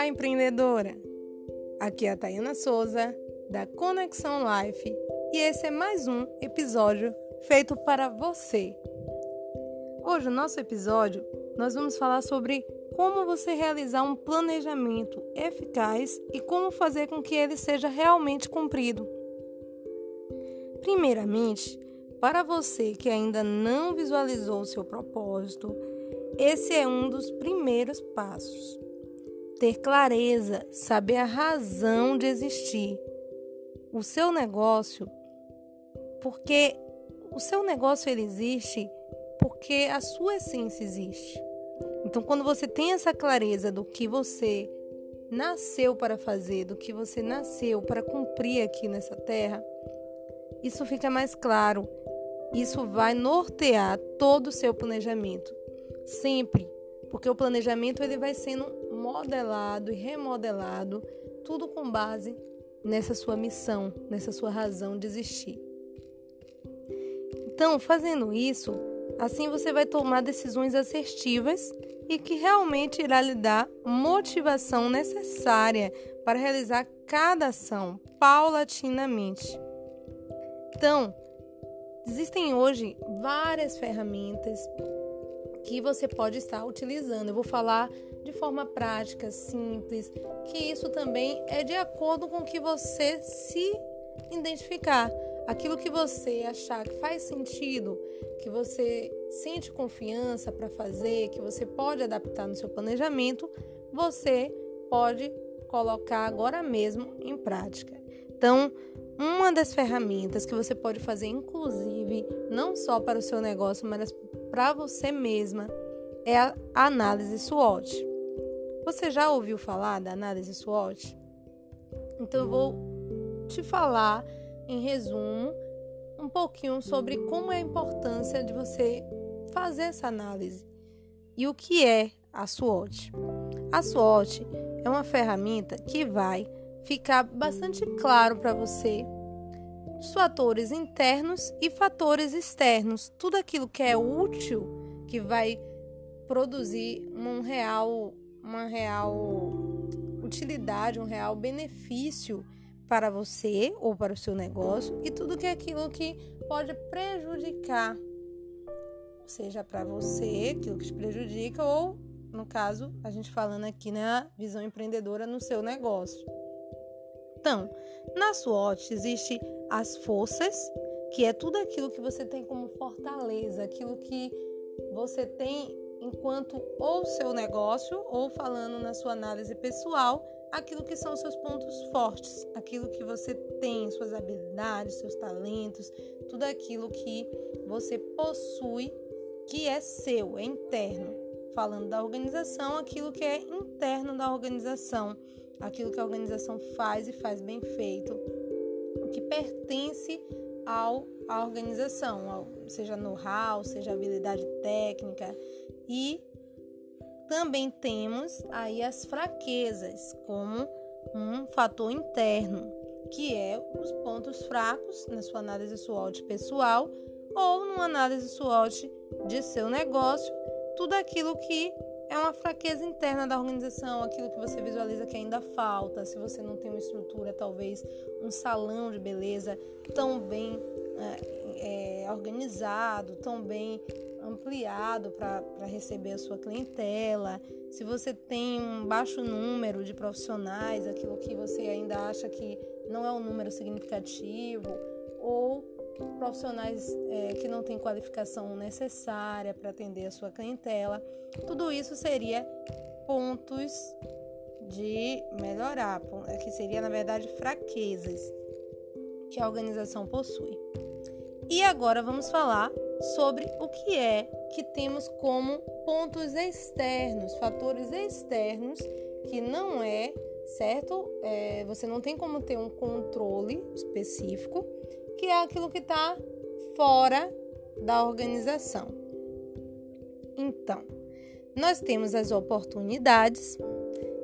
Olá, empreendedora! Aqui é a Tayana Souza, da Conexão Life, e esse é mais um episódio feito para você. Hoje, no nosso episódio, nós vamos falar sobre como você realizar um planejamento eficaz e como fazer com que ele seja realmente cumprido. Primeiramente, para você que ainda não visualizou o seu propósito, esse é um dos primeiros passos. Ter clareza, saber a razão de existir. O seu negócio, porque o seu negócio ele existe porque a sua essência existe. Então, quando você tem essa clareza do que você nasceu para fazer, do que você nasceu para cumprir aqui nessa terra, isso fica mais claro. Isso vai nortear todo o seu planejamento. Sempre, porque o planejamento ele vai sendo modelado e remodelado, tudo com base nessa sua missão, nessa sua razão de existir. Então, fazendo isso, assim você vai tomar decisões assertivas e que realmente irá lhe dar motivação necessária para realizar cada ação paulatinamente. Então, existem hoje várias ferramentas que você pode estar utilizando. Eu vou falar de forma prática, simples, que isso também é de acordo com o que você se identificar. Aquilo que você achar que faz sentido, que você sente confiança para fazer, que você pode adaptar no seu planejamento, você pode colocar agora mesmo em prática. Então, uma das ferramentas que você pode fazer, inclusive, não só para o seu negócio, mas para você mesma é a análise SWOT. Você já ouviu falar da análise SWOT? Então eu vou te falar em resumo um pouquinho sobre como é a importância de você fazer essa análise e o que é a SWOT. A SWOT é uma ferramenta que vai ficar bastante claro para você os fatores internos e fatores externos, tudo aquilo que é útil, que vai produzir um real, uma real utilidade, um real benefício para você ou para o seu negócio e tudo que é aquilo que pode prejudicar, seja para você, aquilo que te prejudica ou no caso, a gente falando aqui na visão empreendedora no seu negócio. Então, na SWOT existe as forças, que é tudo aquilo que você tem como fortaleza, aquilo que você tem enquanto ou seu negócio, ou falando na sua análise pessoal, aquilo que são seus pontos fortes, aquilo que você tem, suas habilidades, seus talentos, tudo aquilo que você possui que é seu, é interno. Falando da organização, aquilo que é interno da organização, aquilo que a organização faz e faz bem feito, o que pertence ao à organização, ao, seja know-how, seja habilidade técnica. E também temos aí as fraquezas como um fator interno, que é os pontos fracos na sua análise SWOT pessoal ou numa análise SWOT de seu negócio, tudo aquilo que é uma fraqueza interna da organização, aquilo que você visualiza que ainda falta. Se você não tem uma estrutura, talvez um salão de beleza tão bem é, é, organizado, tão bem ampliado para receber a sua clientela. Se você tem um baixo número de profissionais, aquilo que você ainda acha que não é um número significativo, ou profissionais é, que não têm qualificação necessária para atender a sua clientela. Tudo isso seria pontos de melhorar, que seria na verdade fraquezas que a organização possui. E agora vamos falar sobre o que é que temos como pontos externos, fatores externos que não é certo, é, você não tem como ter um controle específico que é aquilo que está fora da organização. Então, nós temos as oportunidades,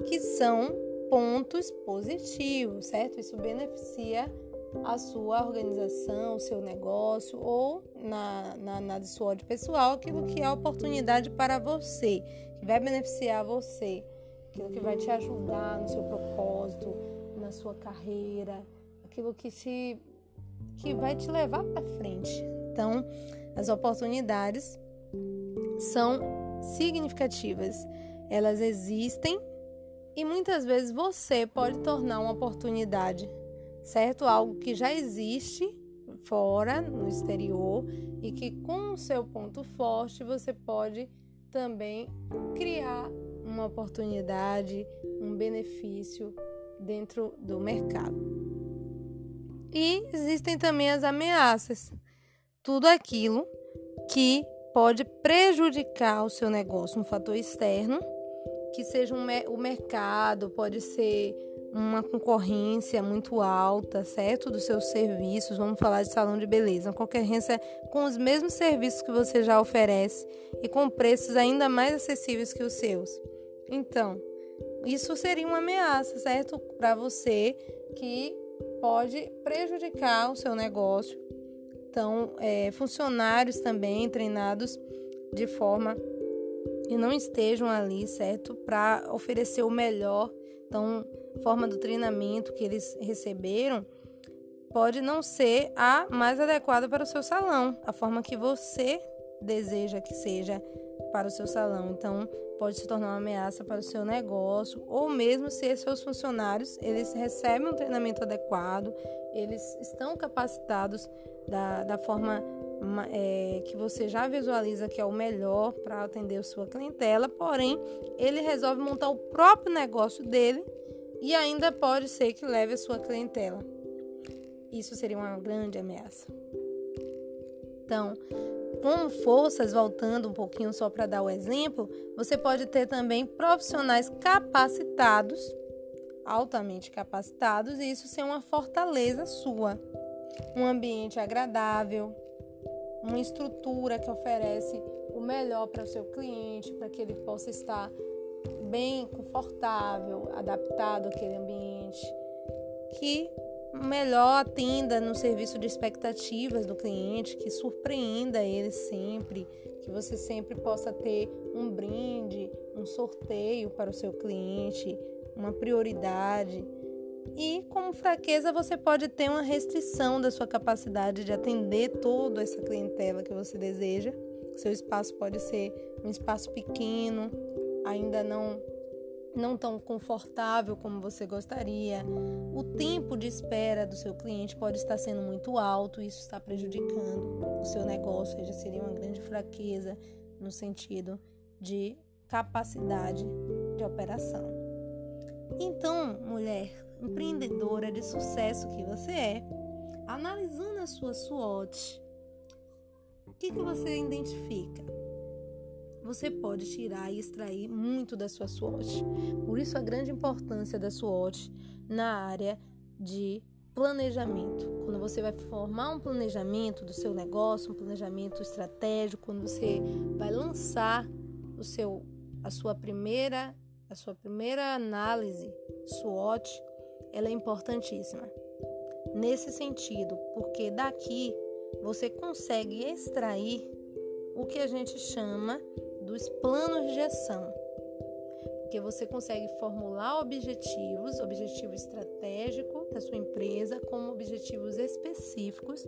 que são pontos positivos, certo? Isso beneficia a sua organização, o seu negócio ou na, na análise pessoal, aquilo que é oportunidade para você, que vai beneficiar você, aquilo que vai te ajudar no seu propósito, na sua carreira, aquilo que te que vai te levar para frente. Então, as oportunidades são significativas. Elas existem e muitas vezes você pode tornar uma oportunidade, certo? Algo que já existe fora, no exterior, e que com o seu ponto forte você pode também criar uma oportunidade, um benefício dentro do mercado. E existem também as ameaças, tudo aquilo que pode prejudicar o seu negócio, um fator externo, que seja um, o mercado, pode ser uma concorrência muito alta, certo? Dos seus serviços, vamos falar de salão de beleza, uma concorrência com os mesmos serviços que você já oferece e com preços ainda mais acessíveis que os seus. Então, isso seria uma ameaça, certo? Para você que pode prejudicar o seu negócio. Então, é, funcionários também treinados de forma que não estejam ali, certo? Para oferecer o melhor. Então, forma do treinamento que eles receberam pode não ser a mais adequada para o seu salão, a forma que você deseja que seja para o seu salão. Então, pode se tornar uma ameaça para o seu negócio, ou mesmo se seus funcionários eles recebem um treinamento adequado, eles estão capacitados da, da forma é, que você já visualiza que é o melhor para atender a sua clientela, porém ele resolve montar o próprio negócio dele e ainda pode ser que leve a sua clientela. Isso seria uma grande ameaça. Então, como forças, voltando um pouquinho só para dar o exemplo, você pode ter também profissionais capacitados, altamente capacitados, e isso ser uma fortaleza sua. Um ambiente agradável, uma estrutura que oferece o melhor para o seu cliente, para que ele possa estar bem confortável, adaptado àquele ambiente, que melhor atenda no serviço de expectativas do cliente, que surpreenda ele sempre, que você sempre possa ter um brinde, um sorteio para o seu cliente, uma prioridade. E como fraqueza, você pode ter uma restrição da sua capacidade de atender toda essa clientela que você deseja. Seu espaço pode ser um espaço pequeno, ainda não não tão confortável como você gostaria. O tempo de espera do seu cliente pode estar sendo muito alto, isso está prejudicando o seu negócio, seja, seria uma grande fraqueza no sentido de capacidade de operação. Então, mulher empreendedora de sucesso que você é, analisando a sua SWOT, o que, que você identifica? Você pode tirar e extrair muito da sua SWOT. Por isso a grande importância da SWOT na área de planejamento. Quando você vai formar um planejamento do seu negócio, um planejamento estratégico, quando você vai lançar o seu a sua primeira a sua primeira análise SWOT, ela é importantíssima. Nesse sentido, porque daqui você consegue extrair o que a gente chama dos planos de ação, porque você consegue formular objetivos, objetivo estratégico da sua empresa, como objetivos específicos,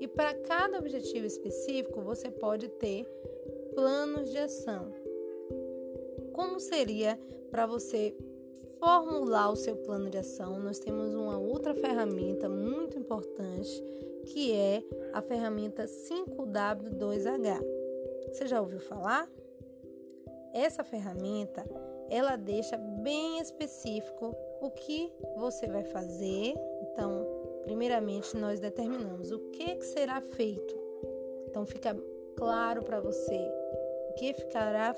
e para cada objetivo específico você pode ter planos de ação. Como seria para você formular o seu plano de ação? Nós temos uma outra ferramenta muito importante que é a ferramenta 5W2H. Você já ouviu falar? Essa ferramenta, ela deixa bem específico o que você vai fazer. Então, primeiramente nós determinamos o que, que será feito. Então fica claro para você o que ficará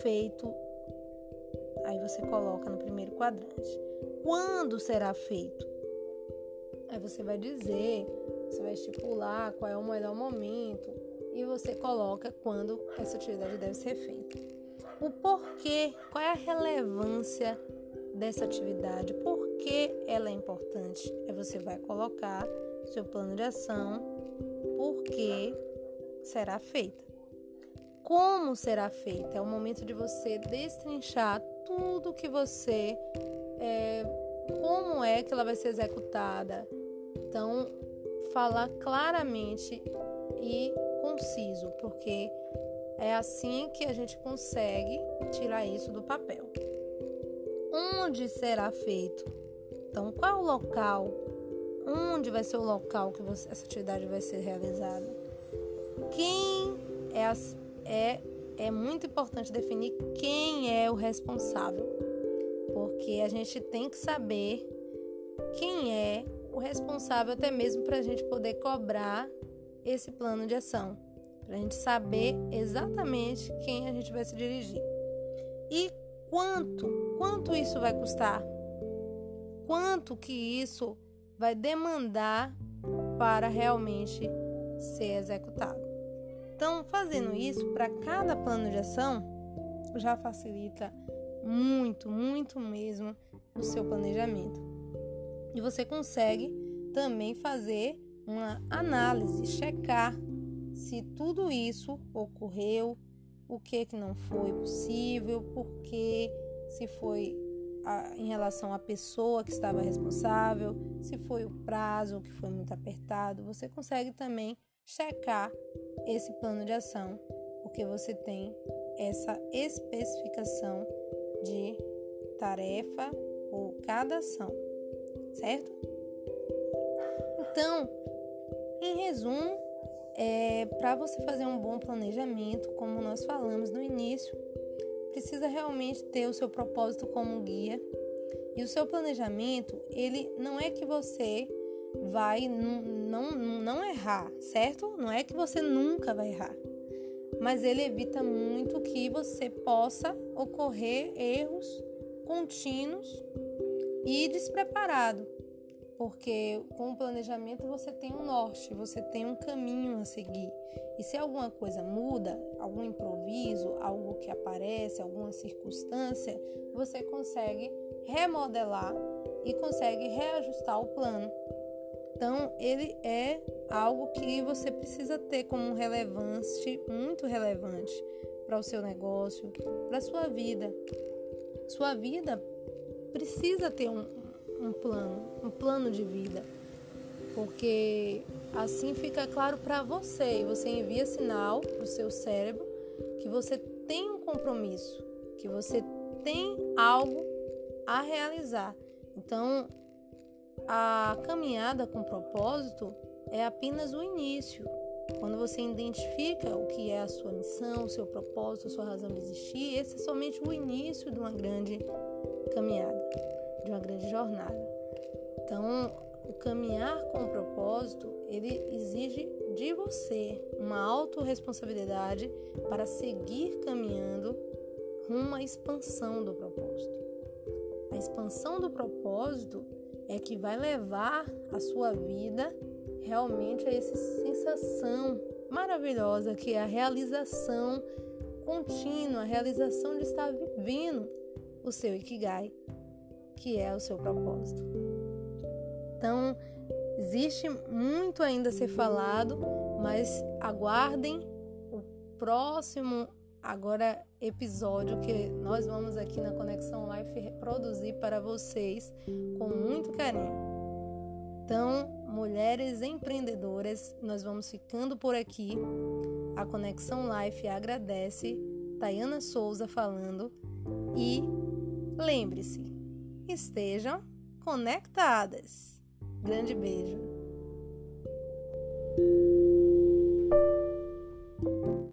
feito. Aí você coloca no primeiro quadrante. Quando será feito? Aí você vai dizer, você vai estipular qual é o melhor momento e você coloca quando essa atividade deve ser feita o porquê, qual é a relevância dessa atividade, por que ela é importante. Aí você vai colocar seu plano de ação, por que será feita. Como será feita? É o momento de você destrinchar tudo que você. É, como é que ela vai ser executada. Então, falar claramente e conciso, porque é assim que a gente consegue tirar isso do papel. Onde será feito? Então, qual o local? Onde vai ser o local que você, essa atividade vai ser realizada? Quem é, é, é muito importante definir quem é o responsável, porque a gente tem que saber quem é o responsável, até mesmo para a gente poder cobrar esse plano de ação, para a gente saber exatamente quem a gente vai se dirigir. E quanto, quanto isso vai custar? Quanto que isso vai demandar para realmente ser executado? Então, fazendo isso para cada plano de ação, já facilita muito, muito mesmo o seu planejamento. E você consegue também fazer uma análise, checar se tudo isso ocorreu, o que que não foi possível, porque se foi a, em relação à pessoa que estava responsável, se foi o prazo que foi muito apertado, você consegue também checar esse plano de ação, porque você tem essa especificação de tarefa ou cada ação, certo? Então, em resumo, é, para você fazer um bom planejamento, como nós falamos no início, precisa realmente ter o seu propósito como guia. E o seu planejamento, ele não é que você vai não, não errar, certo? Não é que você nunca vai errar. Mas ele evita muito que você possa ocorrer erros contínuos e despreparado porque com o planejamento você tem um norte, você tem um caminho a seguir. E se alguma coisa muda, algum improviso, algo que aparece, alguma circunstância, você consegue remodelar e consegue reajustar o plano. Então, ele é algo que você precisa ter como relevante, muito relevante para o seu negócio, para a sua vida. Sua vida precisa ter um, um plano, um plano de vida. Porque assim fica claro para você e você envia sinal para o seu cérebro que você tem um compromisso, que você tem algo a realizar. Então, a caminhada com propósito é apenas o início. Quando você identifica o que é a sua missão, o seu propósito, a sua razão de existir, esse é somente o início de uma grande caminhada de uma grande jornada. Então, o caminhar com o propósito, ele exige de você uma autorresponsabilidade para seguir caminhando rumo à expansão do propósito. A expansão do propósito é que vai levar a sua vida realmente a essa sensação maravilhosa que é a realização contínua, a realização de estar vivendo o seu Ikigai, que é o seu propósito. Então, existe muito ainda a ser falado, mas aguardem o próximo agora episódio que nós vamos aqui na Conexão Life reproduzir para vocês com muito carinho. Então, mulheres empreendedoras, nós vamos ficando por aqui. A Conexão Life agradece. Tayana Souza falando e lembre-se, estejam conectadas. Grande beijo.